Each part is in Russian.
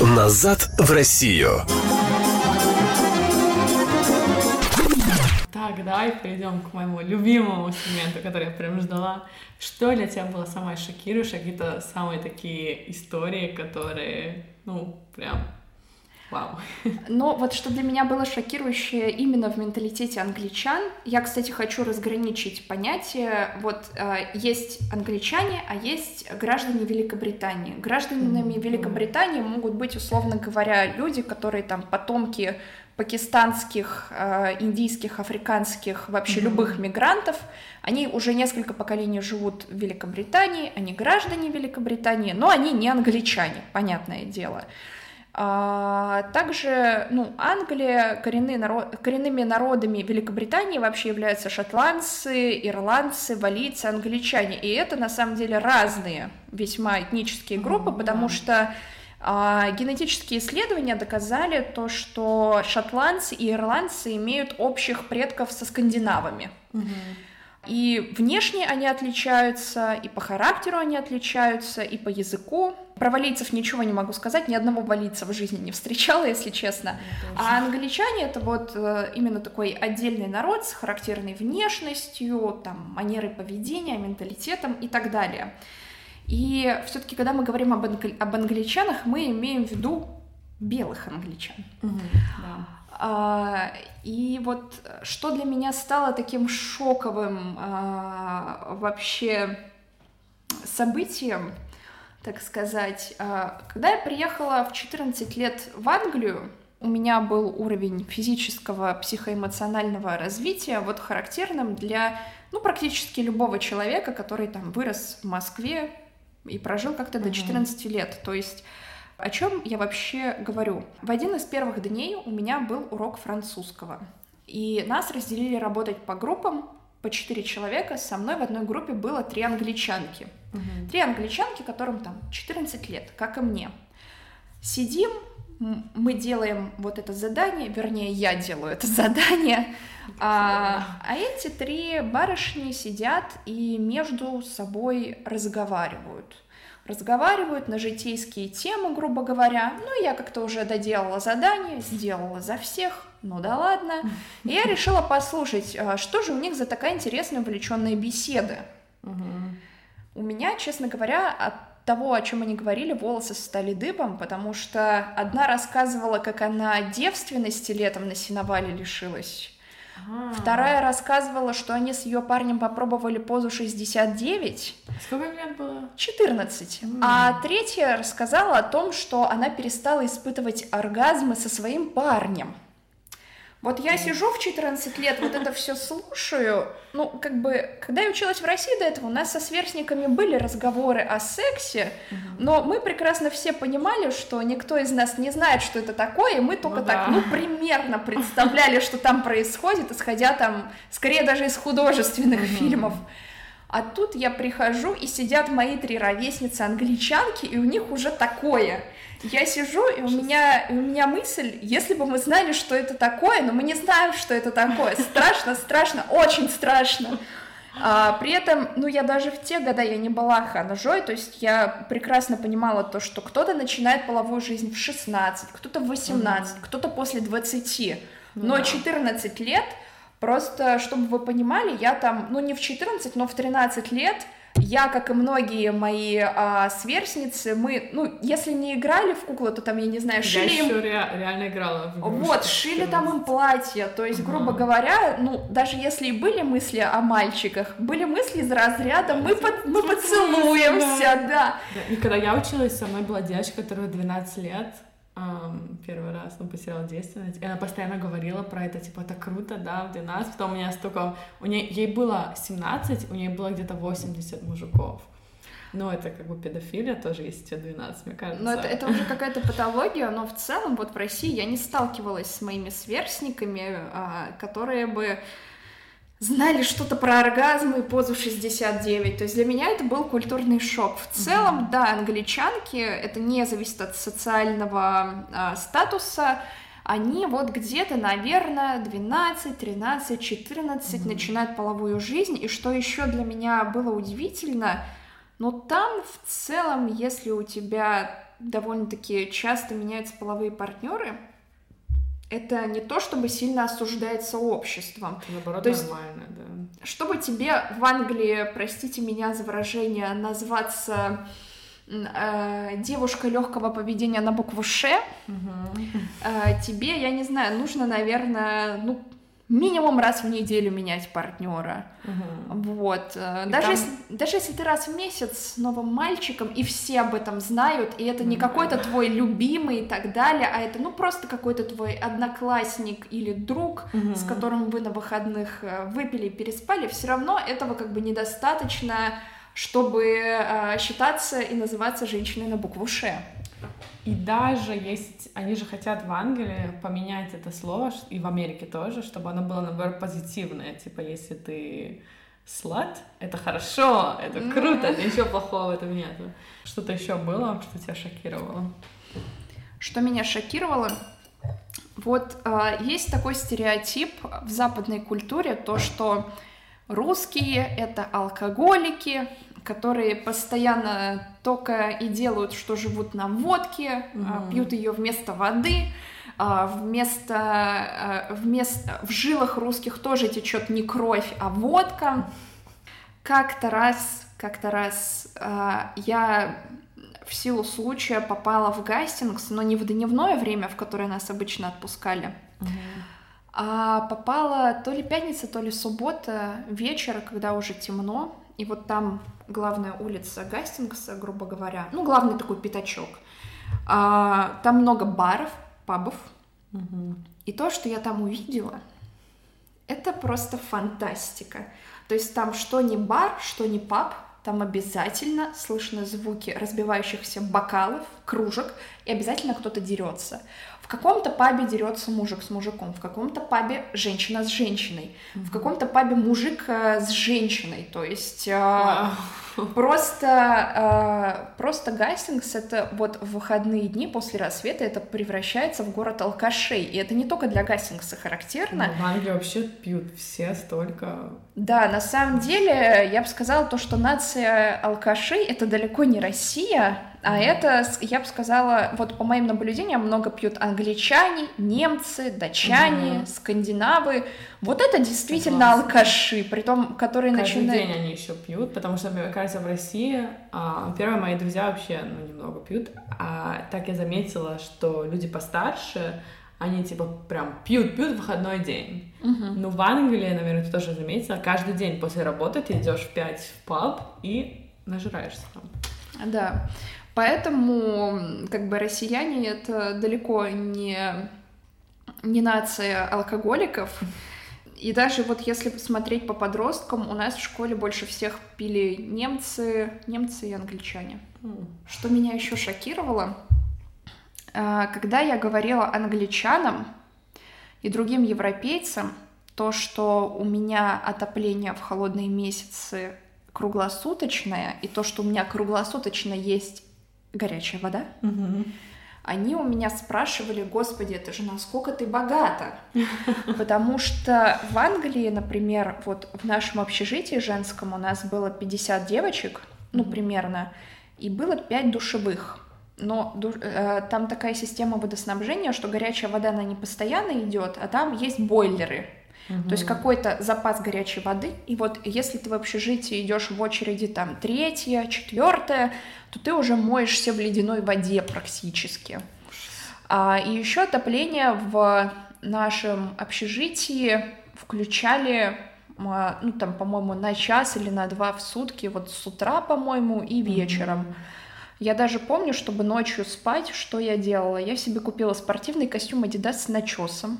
Назад в Россию. Так, давай перейдем к моему любимому сегменту, который я прям ждала. Что для тебя было самое шокирующее, какие-то самые такие истории, которые, ну, прям Вау. Но вот что для меня было шокирующее именно в менталитете англичан, я, кстати, хочу разграничить понятие. Вот э, есть англичане, а есть граждане Великобритании. Гражданами mm-hmm. Великобритании могут быть, условно говоря, люди, которые там потомки пакистанских, э, индийских, африканских, вообще mm-hmm. любых мигрантов. Они уже несколько поколений живут в Великобритании, они граждане Великобритании, но они не англичане, понятное дело. А, также, ну, Англия, коренные народ, коренными народами Великобритании вообще являются шотландцы, ирландцы, валийцы, англичане. И это, на самом деле, разные весьма этнические группы, mm-hmm. потому что а, генетические исследования доказали то, что шотландцы и ирландцы имеют общих предков со скандинавами. Mm-hmm. И внешне они отличаются, и по характеру они отличаются, и по языку. Про валийцев ничего не могу сказать, ни одного валийца в жизни не встречала, если честно. А англичане это вот э, именно такой отдельный народ с характерной внешностью, там, манерой поведения, менталитетом и так далее. И все-таки, когда мы говорим об, англи- об англичанах, мы имеем в виду белых англичан. Угу, да. А, и вот что для меня стало таким шоковым а, вообще событием, так сказать, а, когда я приехала в 14 лет в Англию, у меня был уровень физического, психоэмоционального развития, вот характерным для, ну, практически любого человека, который там вырос в Москве и прожил как-то до 14 лет. То есть о чем я вообще говорю? В один из первых дней у меня был урок французского. И нас разделили работать по группам, по четыре человека. Со мной в одной группе было три англичанки. Угу. Три англичанки, которым там 14 лет, как и мне. Сидим, мы делаем вот это задание, вернее, я делаю это задание, а, а эти три барышни сидят и между собой разговаривают разговаривают на житейские темы, грубо говоря. Ну, я как-то уже доделала задание, сделала за всех, ну да ладно. И я решила послушать, а, что же у них за такая интересная увлеченная беседа. У меня, честно говоря, от того, о чем они говорили, волосы стали дыбом, потому что одна рассказывала, как она девственности летом на сеновале лишилась. А. Вторая рассказывала, что они с ее парнем попробовали позу 69. Сколько лет было? 14. Mm. А третья рассказала о том, что она перестала испытывать оргазмы со своим парнем. Вот я сижу в 14 лет, вот это все слушаю. Ну, как бы, когда я училась в России до этого, у нас со сверстниками были разговоры о сексе, но мы прекрасно все понимали, что никто из нас не знает, что это такое, и мы только ну, так, да. ну, примерно представляли, что там происходит, исходя там, скорее даже из художественных фильмов. А тут я прихожу, и сидят мои три ровесницы англичанки, и у них уже такое – я сижу, и у меня, и у меня мысль, если бы мы знали, что это такое, но мы не знаем, что это такое. Страшно, страшно, очень страшно. А, при этом, ну, я даже в те года я не была ханжой, то есть я прекрасно понимала то, что кто-то начинает половую жизнь в 16, кто-то в 18, mm-hmm. кто-то после 20, но 14 лет, просто, чтобы вы понимали, я там, ну, не в 14, но в 13 лет я, как и многие мои а, сверстницы, мы, ну, если не играли в куклу, то там, я не знаю, шили я им... еще ре- реально играла в игрушки. Вот, шили там им платья, то есть, uh-huh. грубо говоря, ну, даже если и были мысли о мальчиках, были мысли из разряда «мы, под, мы поцелуемся», да. да. да. И когда я училась, со мной была девочка, которая 12 лет, первый раз, ну, потеряла девственность, и она постоянно говорила про это, типа, это круто, да, в 12, потом у меня столько, у нее, ей было 17, у нее было где-то 80 мужиков. Но это как бы педофилия тоже, если тебе 12, мне кажется. Но это, это уже какая-то патология, но в целом вот в России я не сталкивалась с моими сверстниками, а, которые бы знали что-то про оргазм и позу 69. То есть для меня это был культурный шок. В целом, mm-hmm. да, англичанки, это не зависит от социального э, статуса, они вот где-то, наверное, 12, 13, 14 mm-hmm. начинают половую жизнь. И что еще для меня было удивительно, но там в целом, если у тебя довольно-таки часто меняются половые партнеры, это не то, чтобы сильно осуждается обществом. Наоборот, То есть- нормально, да. Чтобы тебе в Англии, простите меня за выражение, назваться э, девушка легкого поведения на букву Ш, э, тебе, я не знаю, нужно, наверное, ну, минимум раз в неделю менять партнера. Мгм. Вот. э, И Даже, там- если, даже если ты раз в месяц с новым мальчиком, и все об этом знают, и это не Мгм. какой-то твой любимый и так далее, а это, ну, просто какой-то твой одноклассник или друг, Мгм. с которым вы на выходных э, выпили и переспали, все равно этого как бы недостаточно, чтобы э, считаться и называться женщиной на букву Ш. И даже есть, они же хотят в Англии поменять это слово, и в Америке тоже, чтобы оно было, наоборот, позитивное. Типа, если ты слад, это хорошо, это круто, ничего плохого в этом нету. Что-то еще было, что тебя шокировало? Что меня шокировало, вот э, есть такой стереотип в западной культуре, то, что русские — это алкоголики, которые постоянно только и делают, что живут на водке, Мгм. пьют ее вместо воды, а вместо, э, вместо в жилах русских тоже течет не кровь, а водка. Как-то раз, как-то раз я в силу случая попала в Гастингс, но не в дневное время, в которое нас обычно отпускали, а попала то ли пятница, то ли суббота вечера, когда уже темно, и вот там главная улица Гастингса, грубо говоря, ну, главный такой пятачок. А, там много баров, пабов, Мгм. и то, что я там увидела, это просто фантастика. То есть там что не бар, что не паб, там обязательно слышно звуки разбивающихся бокалов, кружек, и обязательно кто-то дерется. В каком-то пабе дерется мужик с мужиком, в каком-то пабе женщина с женщиной, в каком-то пабе мужик э, с женщиной. То есть э. Просто, э, просто Гастингс это вот в выходные дни после рассвета это превращается в город алкашей. И это не только для Гастингса характерно. Ну, В Англии вообще пьют все столько. Да, на самом деле я бы сказала то, что нация алкашей это далеко не Россия, а это, я бы сказала, вот по моим наблюдениям, много пьют англичане, немцы, датчане, Мгм. скандинавы. Вот это действительно Согласна. алкаши, притом, которые Каждый начинают... день они еще пьют, потому что, мне кажется, в России, а, первое, мои друзья вообще, ну, немного пьют, а так я заметила, что люди постарше, они, типа, прям пьют-пьют в выходной день. Мгм. Ну, в Англии, наверное, ты тоже заметила, каждый день после работы ты идешь в 5 в паб и нажираешься там. Да, поэтому как бы россияне это далеко не, не нация алкоголиков. И даже вот если посмотреть по подросткам, у нас в школе больше всех пили немцы, немцы и англичане. Что меня еще шокировало, а, когда я говорила англичанам и другим европейцам, то, что у меня отопление в холодные месяцы круглосуточное, и то, что у меня круглосуточно есть горячая вода, они у меня спрашивали, господи, это же насколько ты богата? Потому что в Англии, например, вот в нашем общежитии женском у нас было 50 девочек, ну, примерно, и было 5 душевых. Но э, там такая система водоснабжения, что горячая вода, она не постоянно идет, а там есть бойлеры. То есть какой-то запас горячей воды. И вот если ты в общежитии идешь в очереди там третья, четвертая, то ты уже моешься в ледяной воде практически. А, и еще отопление в нашем общежитии включали, а, ну там, по-моему, на час или на два в сутки, вот с утра, по-моему, и вечером. Я даже помню, чтобы ночью спать, что я делала. Я себе купила спортивный костюм Adidas с начесом,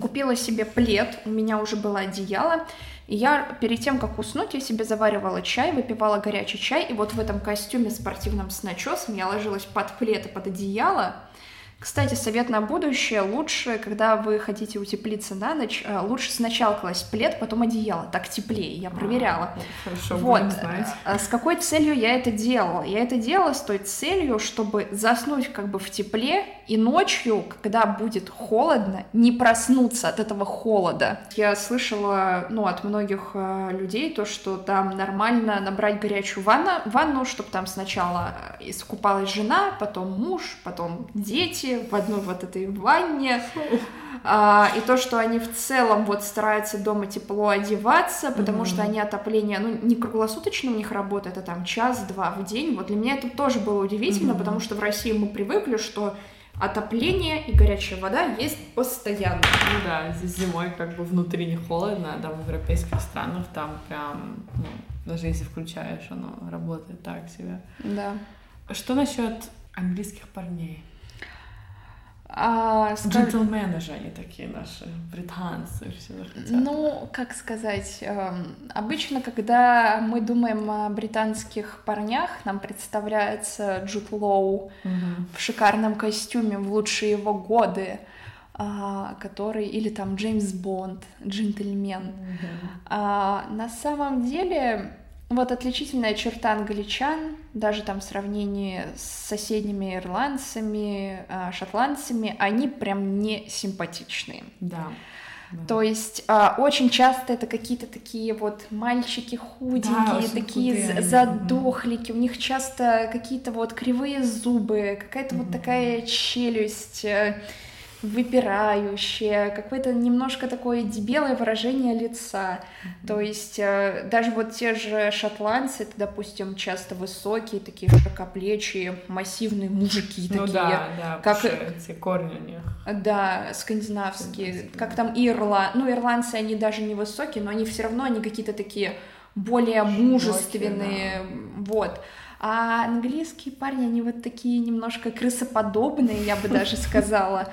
купила себе плед, у меня уже было одеяло, и я перед тем, как уснуть, я себе заваривала чай, выпивала горячий чай, и вот в этом костюме спортивном с начесом я ложилась под плед и под одеяло, Кстати, совет на будущее. Лучше, когда вы хотите утеплиться на ночь, э, лучше сначала класть плед, потом одеяло. Так теплее, я проверяла. А, хорошо, Вот. А С какой целью я это делала? Я это делала с той целью, чтобы заснуть как бы в тепле и ночью, когда будет холодно, не проснуться от этого холода. Я слышала, ну, от многих э, людей то, что там нормально набрать горячую ванну, ванну, чтобы там сначала э, искупалась жена, потом муж, потом дети в одной вот этой ванне. А, и то, что они в целом вот стараются дома тепло одеваться, потому Мгм. что они отопление, ну, не круглосуточно у них работает, а там час-два в день. Вот для меня это тоже было удивительно, Мгм. потому что в России мы привыкли, что отопление и горячая вода есть постоянно. Ну да, здесь зимой как бы внутри не холодно, а там в европейских странах там прям, ну, даже если включаешь, оно работает так себе. Да. Что насчет английских парней? А, скаж- Джентльмены же они такие наши, британцы, все хотят. Ну, как сказать, эм, обычно, когда мы думаем о британских парнях, нам представляется Джуд Лоу Мгм. в шикарном костюме в лучшие его годы, а, который, или там Джеймс Бонд, джентльмен. Мгм. А, на самом деле, вот отличительная черта англичан, даже там в сравнении с соседними ирландцами, а, шотландцами, они прям не симпатичные. Да. да. То есть а, очень часто это какие-то такие вот мальчики худенькие, очень такие худые задохлики, у них часто какие-то вот кривые зубы, какая-то вот Мгм. такая челюсть выпирающая, какое-то немножко такое дебелое выражение лица. То есть э, даже вот те же шотландцы, это, допустим, часто высокие, такие широкоплечие, массивные мужики Ну такие. да, да, как- эти корни у них. Да, скандинавские, Скандинавские, как да. там Ирла, ну ирландцы они даже не высокие, но они все равно они какие-то такие более мужественные, вот. А английские парни они вот такие немножко крысоподобные, я бы даже сказала.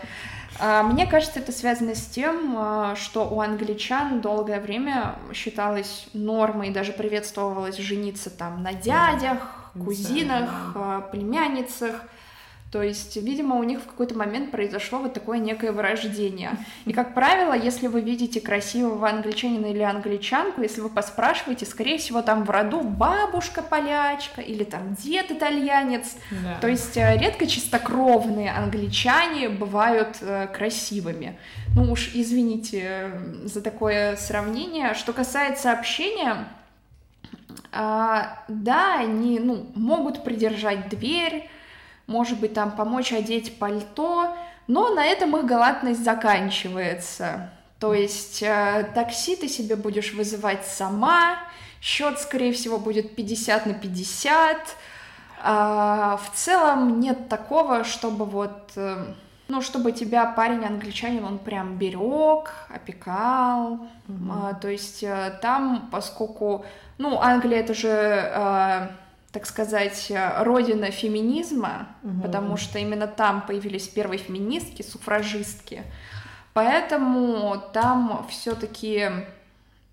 А, Мне кажется, это связано с тем, а, что у англичан долгое время считалось нормой, даже приветствовалось жениться там на дядях, кузинах, а, племянницах. То есть, видимо, у них в какой-то момент произошло вот такое некое вырождение. И, как правило, если вы видите красивого англичанина или англичанку, если вы поспрашиваете, скорее всего, там в роду бабушка полячка или там дед итальянец. Да. То есть э, редко чистокровные англичане бывают э, красивыми. Ну уж извините э, за такое сравнение. Что касается общения, а, да, они ну, могут придержать дверь, может быть, там помочь одеть пальто, но на этом их галантность заканчивается. То есть э, такси ты себе будешь вызывать сама, счет, скорее всего, будет 50 на 50. А, в целом нет такого, чтобы вот, э, ну, чтобы тебя парень англичанин, он прям берег, опекал. Мгм. А, то есть э, там, поскольку, ну, Англия это же, э, так сказать, э, родина феминизма, Мгм. потому что именно там появились первые феминистки, суфражистки. Поэтому там все-таки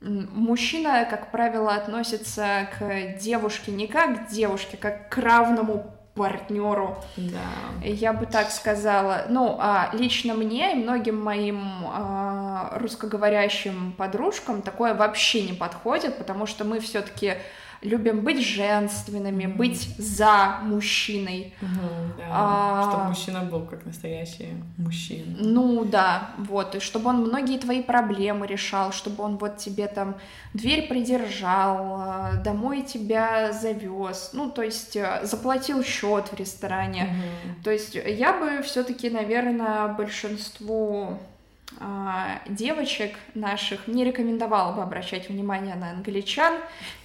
мужчина, как правило, относится к девушке не как к девушке, как к равному партнеру. Да. Я бы так сказала. Ну, а лично мне и многим моим а, русскоговорящим подружкам такое вообще не подходит, потому что мы все-таки любим быть женственными, Мгм. быть за мужчиной. Мгм, да. А. Чтобы мужчина был как настоящий мужчина. Ну да, вот, и чтобы он многие твои проблемы решал, чтобы он вот тебе там дверь придержал, а, домой тебя завез, ну, то есть а, заплатил счет в ресторане. Мгм. То есть я бы все-таки, наверное, большинству девочек наших не рекомендовала бы обращать внимание на англичан.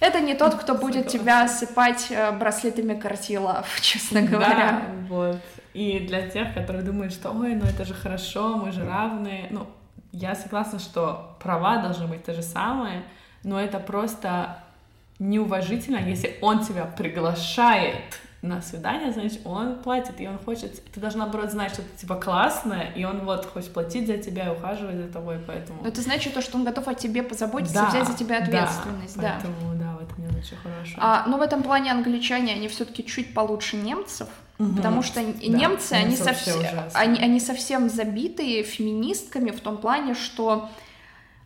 Это не тот, кто будет тебя осыпать э, браслетами Картилов, честно говоря. Да, вот. И для тех, которые думают, что ой, ну это же хорошо, мы же равны. Ну, я согласна, что права должны быть те же самые, но это просто неуважительно, если он тебя приглашает на свидание, значит, он платит, и он хочет... Ты должна, наоборот, знать, что ты, типа, классная, и он вот хочет платить за тебя и ухаживать за тобой, поэтому... Но это значит то, что он готов о тебе позаботиться, Да, взять за тебя да, ответственность, да. Поэтому, да, в этом нет очень хорошо. А, но в этом плане англичане, они все-таки чуть получше немцев, Угу. Потому что да, немцы, они, совсем, они, они совсем забитые феминистками в том плане, что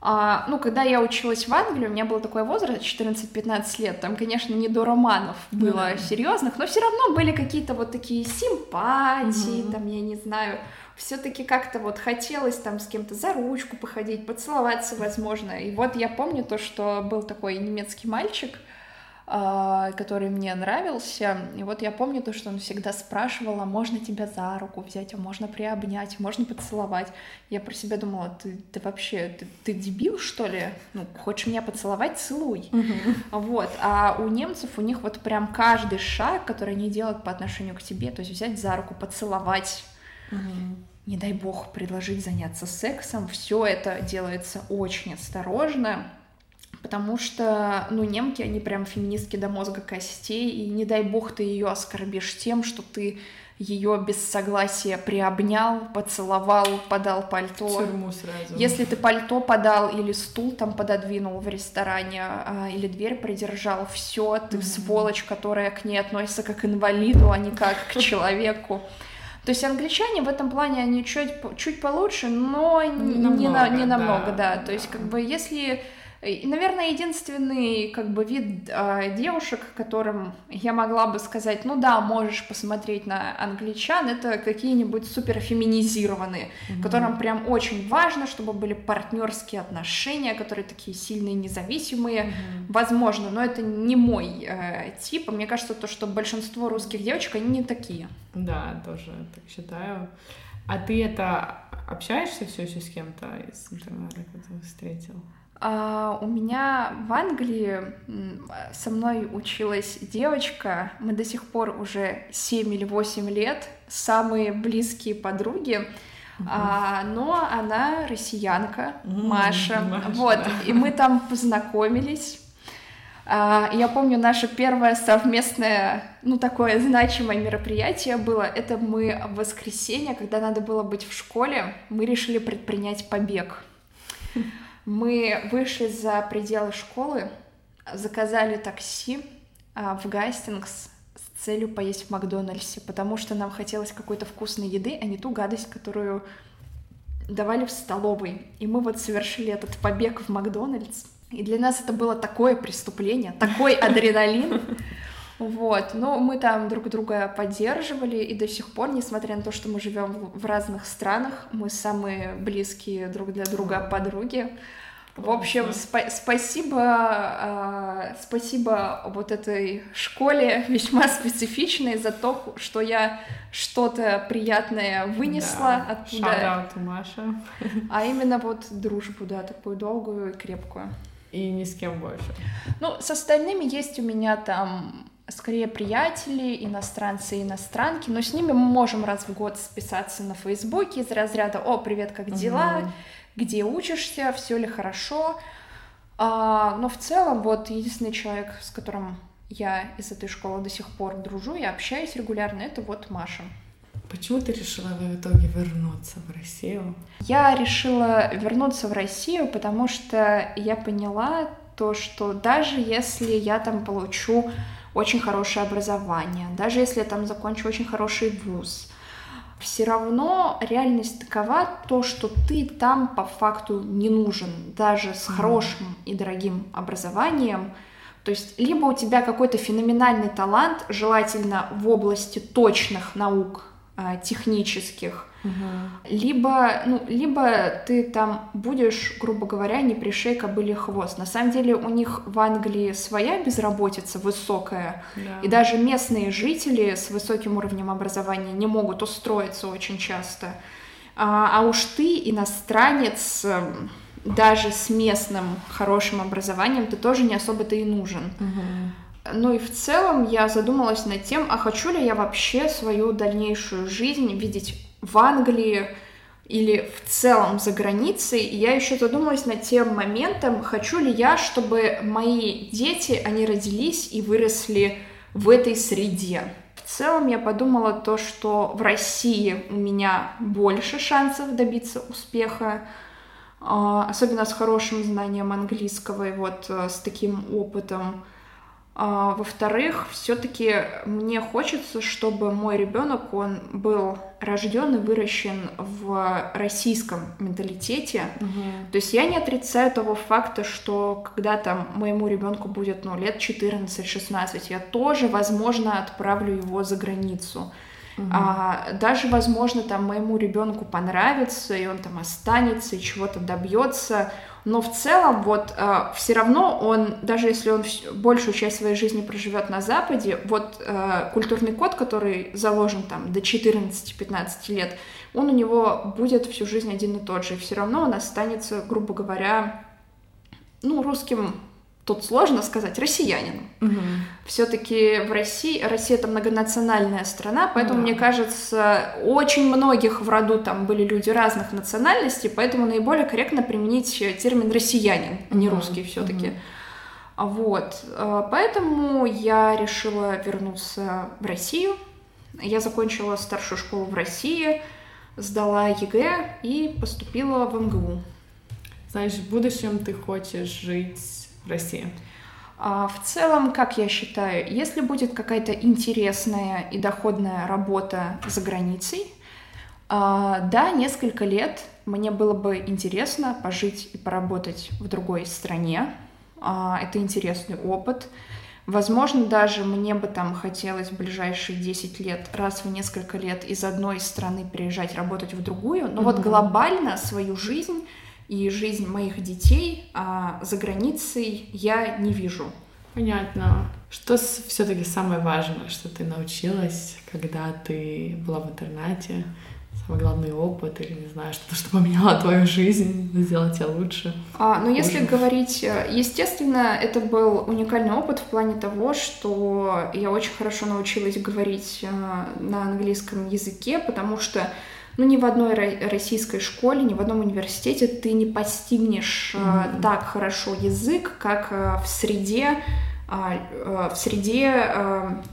а, ну, когда я училась в Англии, у меня был такой возраст, 14-15 лет, там, конечно, не до романов было mm-hmm. серьезных, но все равно были какие-то вот такие симпатии, mm-hmm. там, я не знаю, все-таки как-то вот хотелось там с кем-то за ручку походить, поцеловаться, возможно. И вот я помню то, что был такой немецкий мальчик, который мне нравился. И вот я помню то, что он всегда спрашивал, а можно тебя за руку взять, а можно приобнять, можно поцеловать. Я про себя думала, ты, ты вообще, ты, ты дебил, что ли? Ну, хочешь меня поцеловать, целуй. Вот. А у немцев, у них вот прям каждый шаг, который они делают по отношению к тебе, то есть взять за руку, поцеловать, не дай бог предложить заняться сексом, все это делается очень осторожно потому что, ну, немки, они прям феминистки до мозга костей, и не дай бог ты ее оскорбишь тем, что ты ее без согласия приобнял, поцеловал, подал пальто. В тюрьму сразу. Если ты пальто подал или стул там пододвинул в ресторане, а, или дверь придержал, все, ты mm-hmm. сволочь, которая к ней относится как к инвалиду, а не как к человеку. То есть англичане в этом плане они чуть, чуть получше, но не, намного, на, не намного, да. да. То есть как бы если и, наверное, единственный как бы вид э, девушек, которым я могла бы сказать, ну да, можешь посмотреть на англичан, это какие-нибудь супер феминизированные, mm-hmm. которым прям очень важно, чтобы были партнерские отношения, которые такие сильные, независимые, mm-hmm. возможно, но это не мой э, тип. Мне кажется, то, что большинство русских девочек они не такие. Да, тоже так считаю. А ты это общаешься все еще с кем-то из интернета, который встретил? А у меня в Англии со мной училась девочка, мы до сих пор уже 7 или 8 лет, самые близкие подруги, uh-huh. но она россиянка, uh-huh. Маша, Маша, вот, и мы там познакомились. А, я помню, наше первое совместное, ну, такое значимое мероприятие было, это мы в воскресенье, когда надо было быть в школе, мы решили предпринять побег. Мы вышли за пределы школы, заказали такси а, в Гастингс с целью поесть в Макдональдсе, потому что нам хотелось какой-то вкусной еды, а не ту гадость, которую давали в столовой. И мы вот совершили этот побег в Макдональдс. И для нас это было такое преступление, такой адреналин. Вот, но мы там друг друга поддерживали, и до сих пор, несмотря на то, что мы живем в разных странах, мы самые близкие друг для друга подруги. В общем, спа- спасибо, э, спасибо вот этой школе весьма специфичной за то, что я что-то приятное вынесла да. оттуда. Shout Маша. А именно вот дружбу, да, такую долгую и крепкую. И ни с кем больше. Ну, с остальными есть у меня там скорее приятели, иностранцы и иностранки, но с ними мы можем раз в год списаться на Фейсбуке из разряда «О, привет, как дела?», угу. «Где учишься?», «Все ли хорошо?». А, но в целом вот единственный человек, с которым я из этой школы до сих пор дружу и общаюсь регулярно, это вот Маша. Почему ты решила в итоге вернуться в Россию? Я решила вернуться в Россию, потому что я поняла то, что даже если я там получу очень хорошее образование, даже если я там закончу очень хороший вуз, все равно реальность такова, то, что ты там по факту не нужен, даже с хорошим и дорогим образованием. То есть либо у тебя какой-то феноменальный талант, желательно в области точных наук, а, технических, Угу. Либо, ну, либо ты там будешь, грубо говоря, не пришей кобыли хвост. На самом деле у них в Англии своя безработица высокая, да. и даже местные жители с высоким уровнем образования не могут устроиться очень часто. А, а уж ты, иностранец, эм, даже с местным хорошим образованием, ты тоже не особо-то и нужен. Угу. Ну и в целом я задумалась над тем, а хочу ли я вообще свою дальнейшую жизнь видеть в Англии или в целом за границей, я еще задумалась над тем моментом, хочу ли я, чтобы мои дети, они родились и выросли в этой среде. В целом я подумала то, что в России у меня больше шансов добиться успеха, а, особенно с хорошим знанием английского и вот э, с таким опытом. А, во-вторых, все-таки мне хочется, чтобы мой ребенок, он был рожден и выращен в российском менталитете. Угу. То есть я не отрицаю того факта, что когда там моему ребенку будет ну, лет 14-16, я тоже, возможно, отправлю его за границу. А, даже, возможно, там моему ребенку понравится, и он там останется, и чего-то добьется. Но в целом вот э, все равно он, даже если он большую часть своей жизни проживет на Западе, вот э, культурный код, который заложен там до 14-15 лет, он у него будет всю жизнь один и тот же, и все равно он останется, грубо говоря, ну, русским тут сложно сказать, россиянином. Угу. Все-таки в России, Россия это многонациональная страна, поэтому, да. мне кажется, очень многих в роду там были люди разных национальностей, поэтому наиболее корректно применить термин россиянин, а не угу. русский все-таки. Угу. Вот, э, поэтому я решила вернуться в Россию. Я закончила старшую школу в России, сдала ЕГЭ и поступила в МГУ. Знаешь, в будущем ты хочешь жить в России? А, в целом, как я считаю, если будет какая-то интересная и доходная работа за границей, а, да, несколько лет мне было бы интересно пожить и поработать в другой стране. А, это интересный опыт. Возможно, даже мне бы там хотелось в ближайшие 10 лет, раз в несколько лет из одной страны приезжать работать в другую. Но mm-hmm. вот глобально свою жизнь и жизнь моих детей а за границей я не вижу. Понятно. Что все-таки самое важное, что ты научилась, когда ты была в интернате? Самый главный опыт или, не знаю, что-то, что поменяло твою жизнь, сделало тебя лучше? А, ну, если говорить, э, естественно, это был уникальный опыт в плане того, что я очень хорошо научилась говорить э, на английском языке, потому что ну, ни в одной российской школе, ни в одном университете ты не постигнешь mm-hmm. так хорошо язык, как э, в среде, а, э, в среде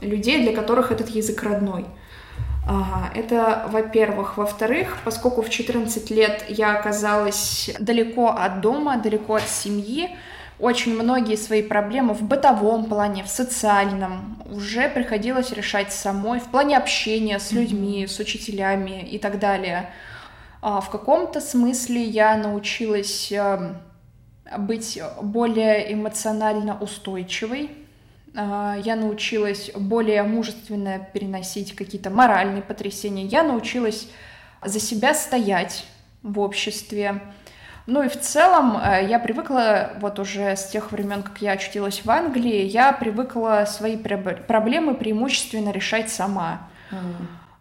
людей, для которых этот язык родной. Это, во-первых. Во-вторых, поскольку в 14 лет я оказалась далеко от дома, далеко от семьи, очень многие свои проблемы в бытовом плане, в социальном уже приходилось решать самой, в плане общения с людьми, с учителями и так далее. А в каком-то смысле я научилась эм, быть более эмоционально устойчивой. А, я научилась более мужественно переносить какие-то моральные потрясения. Я научилась за себя стоять в обществе. Ну и в целом э, я привыкла, вот уже с тех времен, как я очутилась в Англии, я привыкла свои проблемы преимущественно решать сама. Mm.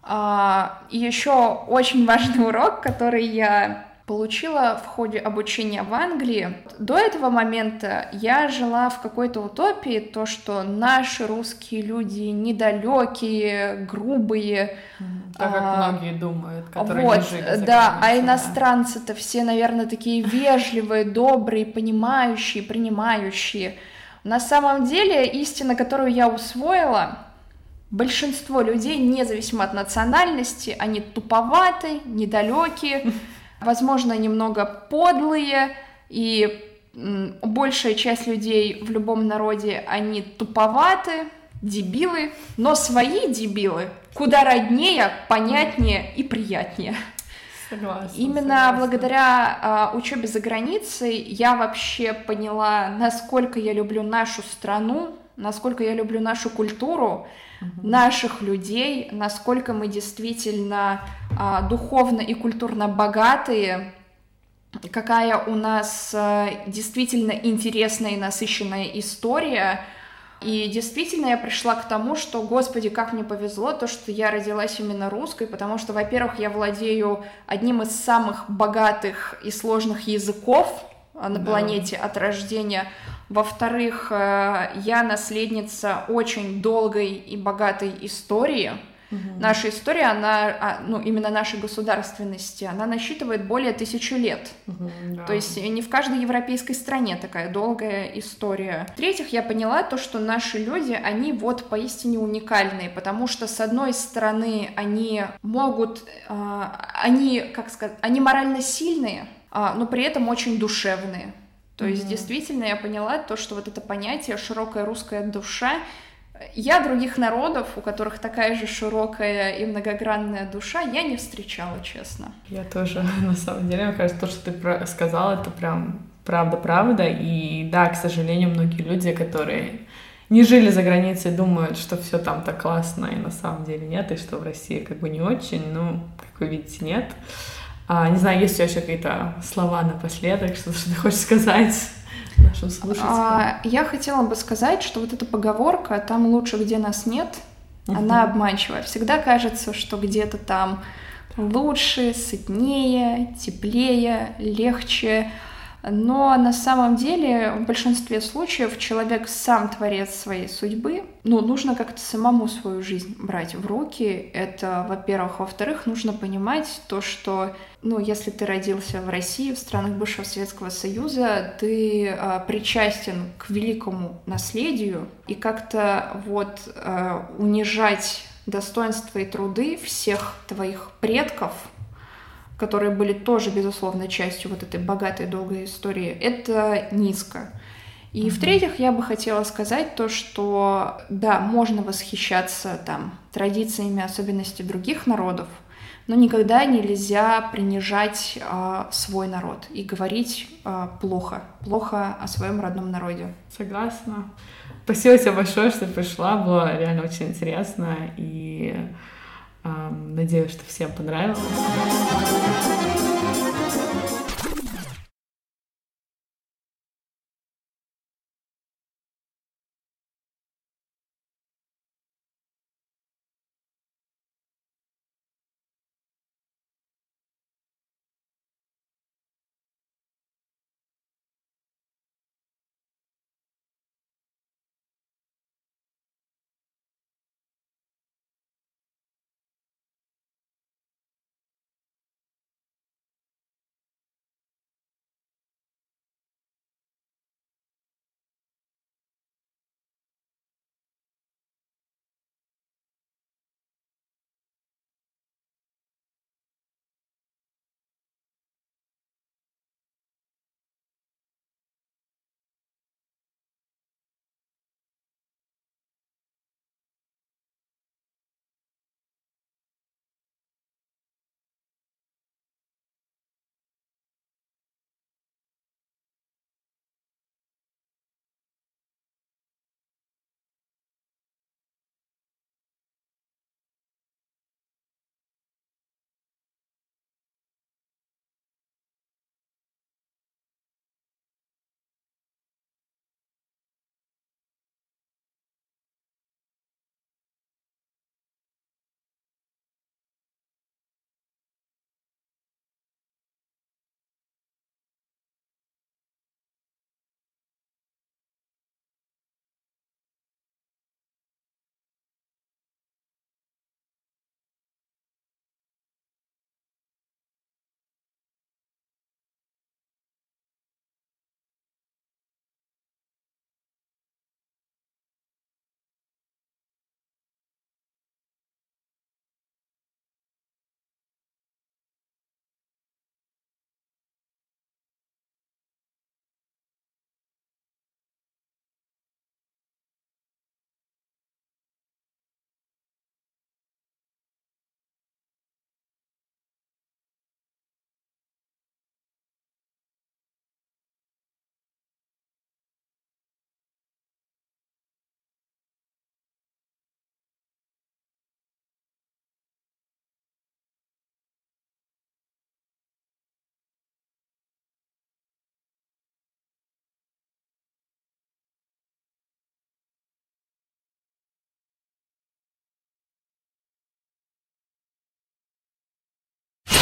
А, и еще очень важный урок, который я получила в ходе обучения в Англии. До этого момента я жила в какой-то утопии, то, что наши русские люди недалекие, грубые. Так как а, многие думают, которые вот, не жили Да, а иностранцы-то все, наверное, такие вежливые, добрые, понимающие, принимающие. На самом деле, истина, которую я усвоила, большинство людей, независимо от национальности, они туповаты, недалекие, возможно, немного подлые, и большая часть людей в любом народе, они туповаты, дебилы, но свои дебилы куда роднее, понятнее и приятнее. Согласна, Именно согласна. благодаря а, учебе за границей я вообще поняла, насколько я люблю нашу страну, насколько я люблю нашу культуру, угу. наших людей, насколько мы действительно духовно и культурно богатые, какая у нас а, действительно интересная и насыщенная история. И действительно я пришла к тому, что, господи, как мне повезло, то, что я родилась именно русской, потому что, во-первых, я владею одним из самых богатых и сложных языков а, на да. планете от рождения, во-вторых, э, я наследница очень долгой и богатой истории. Угу. Наша история, она, а, ну, именно нашей государственности, она насчитывает более тысячи лет. Угу, да. То есть не в каждой европейской стране такая долгая история. В-третьих, я поняла то, что наши люди, они вот поистине уникальные, потому что, с одной стороны, они могут, они, как сказать, они морально сильные, а, но при этом очень душевные. То mm-hmm. есть действительно я поняла то, что вот это понятие широкая русская душа я других народов, у которых такая же широкая и многогранная душа, я не встречала, честно. Я тоже, на самом деле, мне кажется, то, что ты сказала, это прям правда-правда. И да, к сожалению, многие люди, которые не жили за границей, думают, что все там так классно, и на самом деле нет, и что в России как бы не очень, ну, как вы видите, нет. А, не знаю, есть у тебя еще какие-то слова напоследок, что, что ты хочешь сказать? Нашим слушателям? А, я хотела бы сказать, что вот эта поговорка «там лучше, где нас нет», угу. она обманчивая. Всегда кажется, что где-то там лучше, сытнее, теплее, легче. Но на самом деле в большинстве случаев человек сам творец своей судьбы. Ну, нужно как-то самому свою жизнь брать в руки. Это, во-первых. Во-вторых, нужно понимать то, что, ну, если ты родился в России, в странах бывшего Советского Союза, ты э, причастен к великому наследию, и как-то вот э, унижать достоинства и труды всех твоих предков — которые были тоже, безусловно, частью вот этой богатой долгой истории, это низко. И mm-hmm. в-третьих, я бы хотела сказать то, что да, можно восхищаться там традициями, особенностями других народов, но никогда нельзя принижать э, свой народ и говорить э, плохо, плохо о своем родном народе. Согласна. Спасибо тебе большое, что пришла, было реально очень интересно и Надеюсь, что всем понравилось.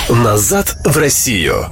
Назад в Россию.